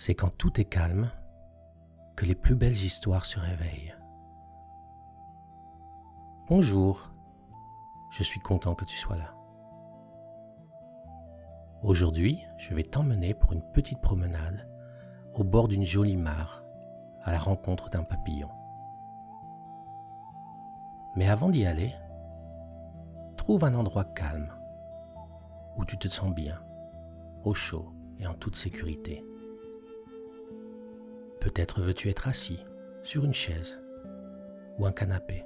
C'est quand tout est calme que les plus belles histoires se réveillent. Bonjour, je suis content que tu sois là. Aujourd'hui, je vais t'emmener pour une petite promenade au bord d'une jolie mare à la rencontre d'un papillon. Mais avant d'y aller, trouve un endroit calme où tu te sens bien, au chaud et en toute sécurité. Peut-être veux-tu être assis sur une chaise ou un canapé.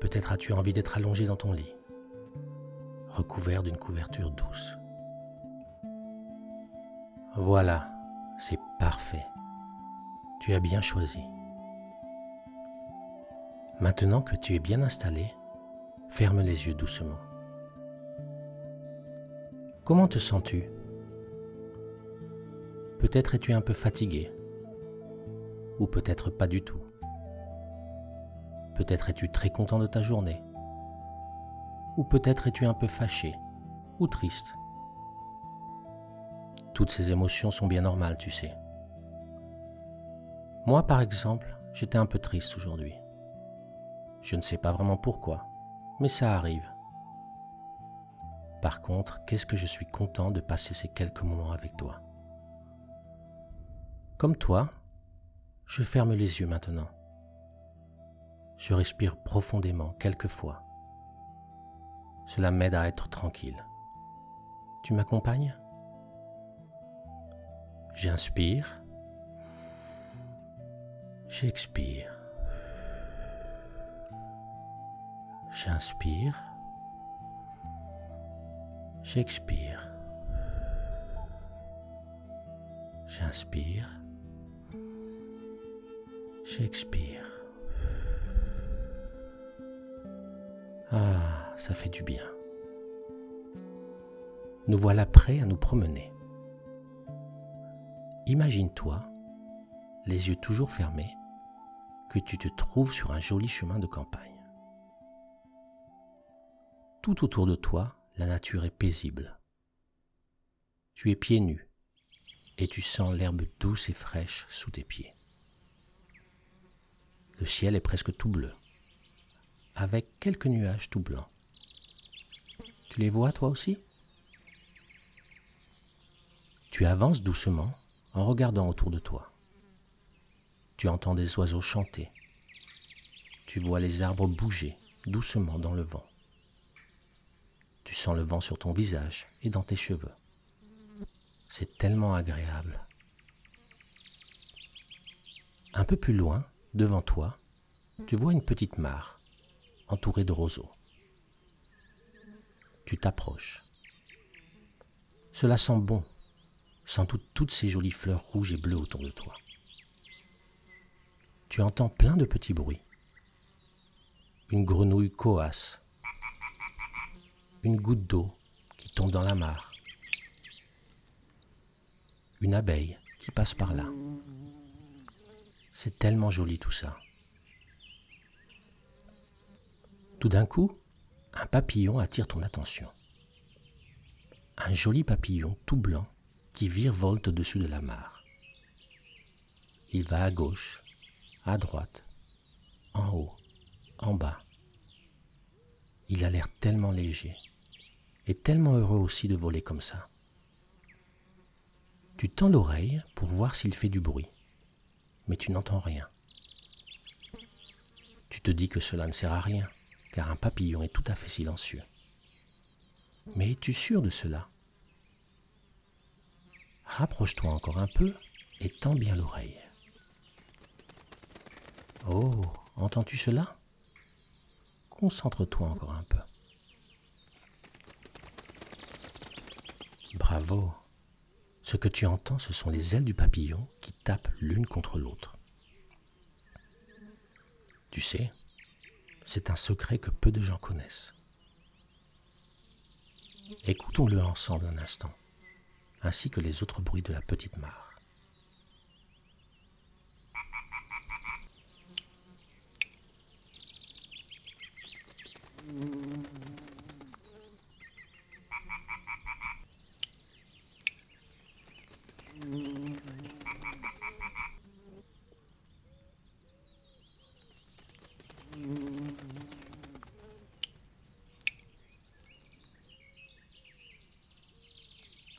Peut-être as-tu envie d'être allongé dans ton lit, recouvert d'une couverture douce. Voilà, c'est parfait. Tu as bien choisi. Maintenant que tu es bien installé, ferme les yeux doucement. Comment te sens-tu? Peut-être es-tu un peu fatigué, ou peut-être pas du tout. Peut-être es-tu très content de ta journée, ou peut-être es-tu un peu fâché ou triste. Toutes ces émotions sont bien normales, tu sais. Moi, par exemple, j'étais un peu triste aujourd'hui. Je ne sais pas vraiment pourquoi, mais ça arrive. Par contre, qu'est-ce que je suis content de passer ces quelques moments avec toi? Comme toi, je ferme les yeux maintenant. Je respire profondément quelques fois. Cela m'aide à être tranquille. Tu m'accompagnes? J'inspire. J'expire. J'inspire. J'expire. J'inspire. J'expire. Ah, ça fait du bien. Nous voilà prêts à nous promener. Imagine-toi, les yeux toujours fermés, que tu te trouves sur un joli chemin de campagne. Tout autour de toi, la nature est paisible. Tu es pieds nus et tu sens l'herbe douce et fraîche sous tes pieds. Ciel est presque tout bleu, avec quelques nuages tout blancs. Tu les vois toi aussi? Tu avances doucement en regardant autour de toi. Tu entends des oiseaux chanter. Tu vois les arbres bouger doucement dans le vent. Tu sens le vent sur ton visage et dans tes cheveux. C'est tellement agréable. Un peu plus loin, Devant toi, tu vois une petite mare entourée de roseaux. Tu t'approches. Cela sent bon, sans doute toutes ces jolies fleurs rouges et bleues autour de toi. Tu entends plein de petits bruits. Une grenouille coasse. Une goutte d'eau qui tombe dans la mare. Une abeille qui passe par là. C'est tellement joli tout ça. Tout d'un coup, un papillon attire ton attention. Un joli papillon tout blanc qui virevolte au-dessus de la mare. Il va à gauche, à droite, en haut, en bas. Il a l'air tellement léger et tellement heureux aussi de voler comme ça. Tu tends l'oreille pour voir s'il fait du bruit mais tu n'entends rien. Tu te dis que cela ne sert à rien, car un papillon est tout à fait silencieux. Mais es-tu sûr de cela? Rapproche-toi encore un peu et tends bien l'oreille. Oh, entends-tu cela? Concentre-toi encore un peu. Bravo ce que tu entends, ce sont les ailes du papillon qui tapent l'une contre l'autre. Tu sais, c'est un secret que peu de gens connaissent. Écoutons-le ensemble un instant, ainsi que les autres bruits de la petite mare.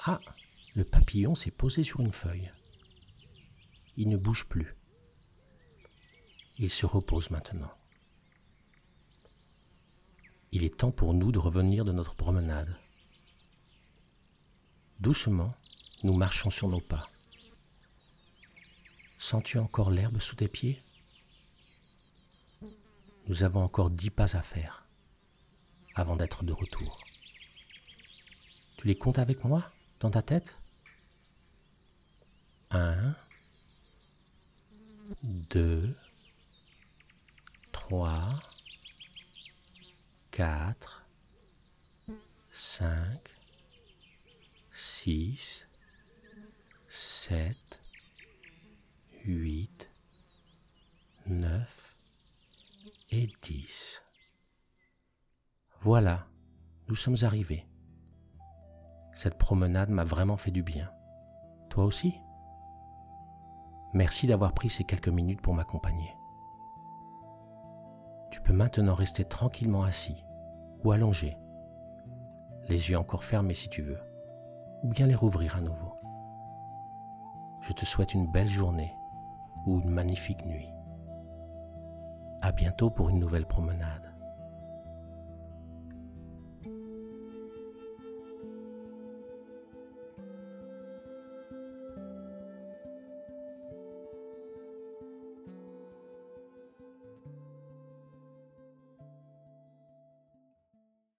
Ah, le papillon s'est posé sur une feuille. Il ne bouge plus. Il se repose maintenant. Il est temps pour nous de revenir de notre promenade. Doucement, nous marchons sur nos pas. Sens-tu encore l'herbe sous tes pieds? Nous avons encore dix pas à faire avant d'être de retour. Tu les comptes avec moi dans ta tête? Un, deux, trois, quatre, cinq, six, sept, huit, neuf et dix. Voilà, nous sommes arrivés. Cette promenade m'a vraiment fait du bien. Toi aussi? Merci d'avoir pris ces quelques minutes pour m'accompagner. Tu peux maintenant rester tranquillement assis ou allongé, les yeux encore fermés si tu veux, ou bien les rouvrir à nouveau. Je te souhaite une belle journée ou une magnifique nuit. À bientôt pour une nouvelle promenade.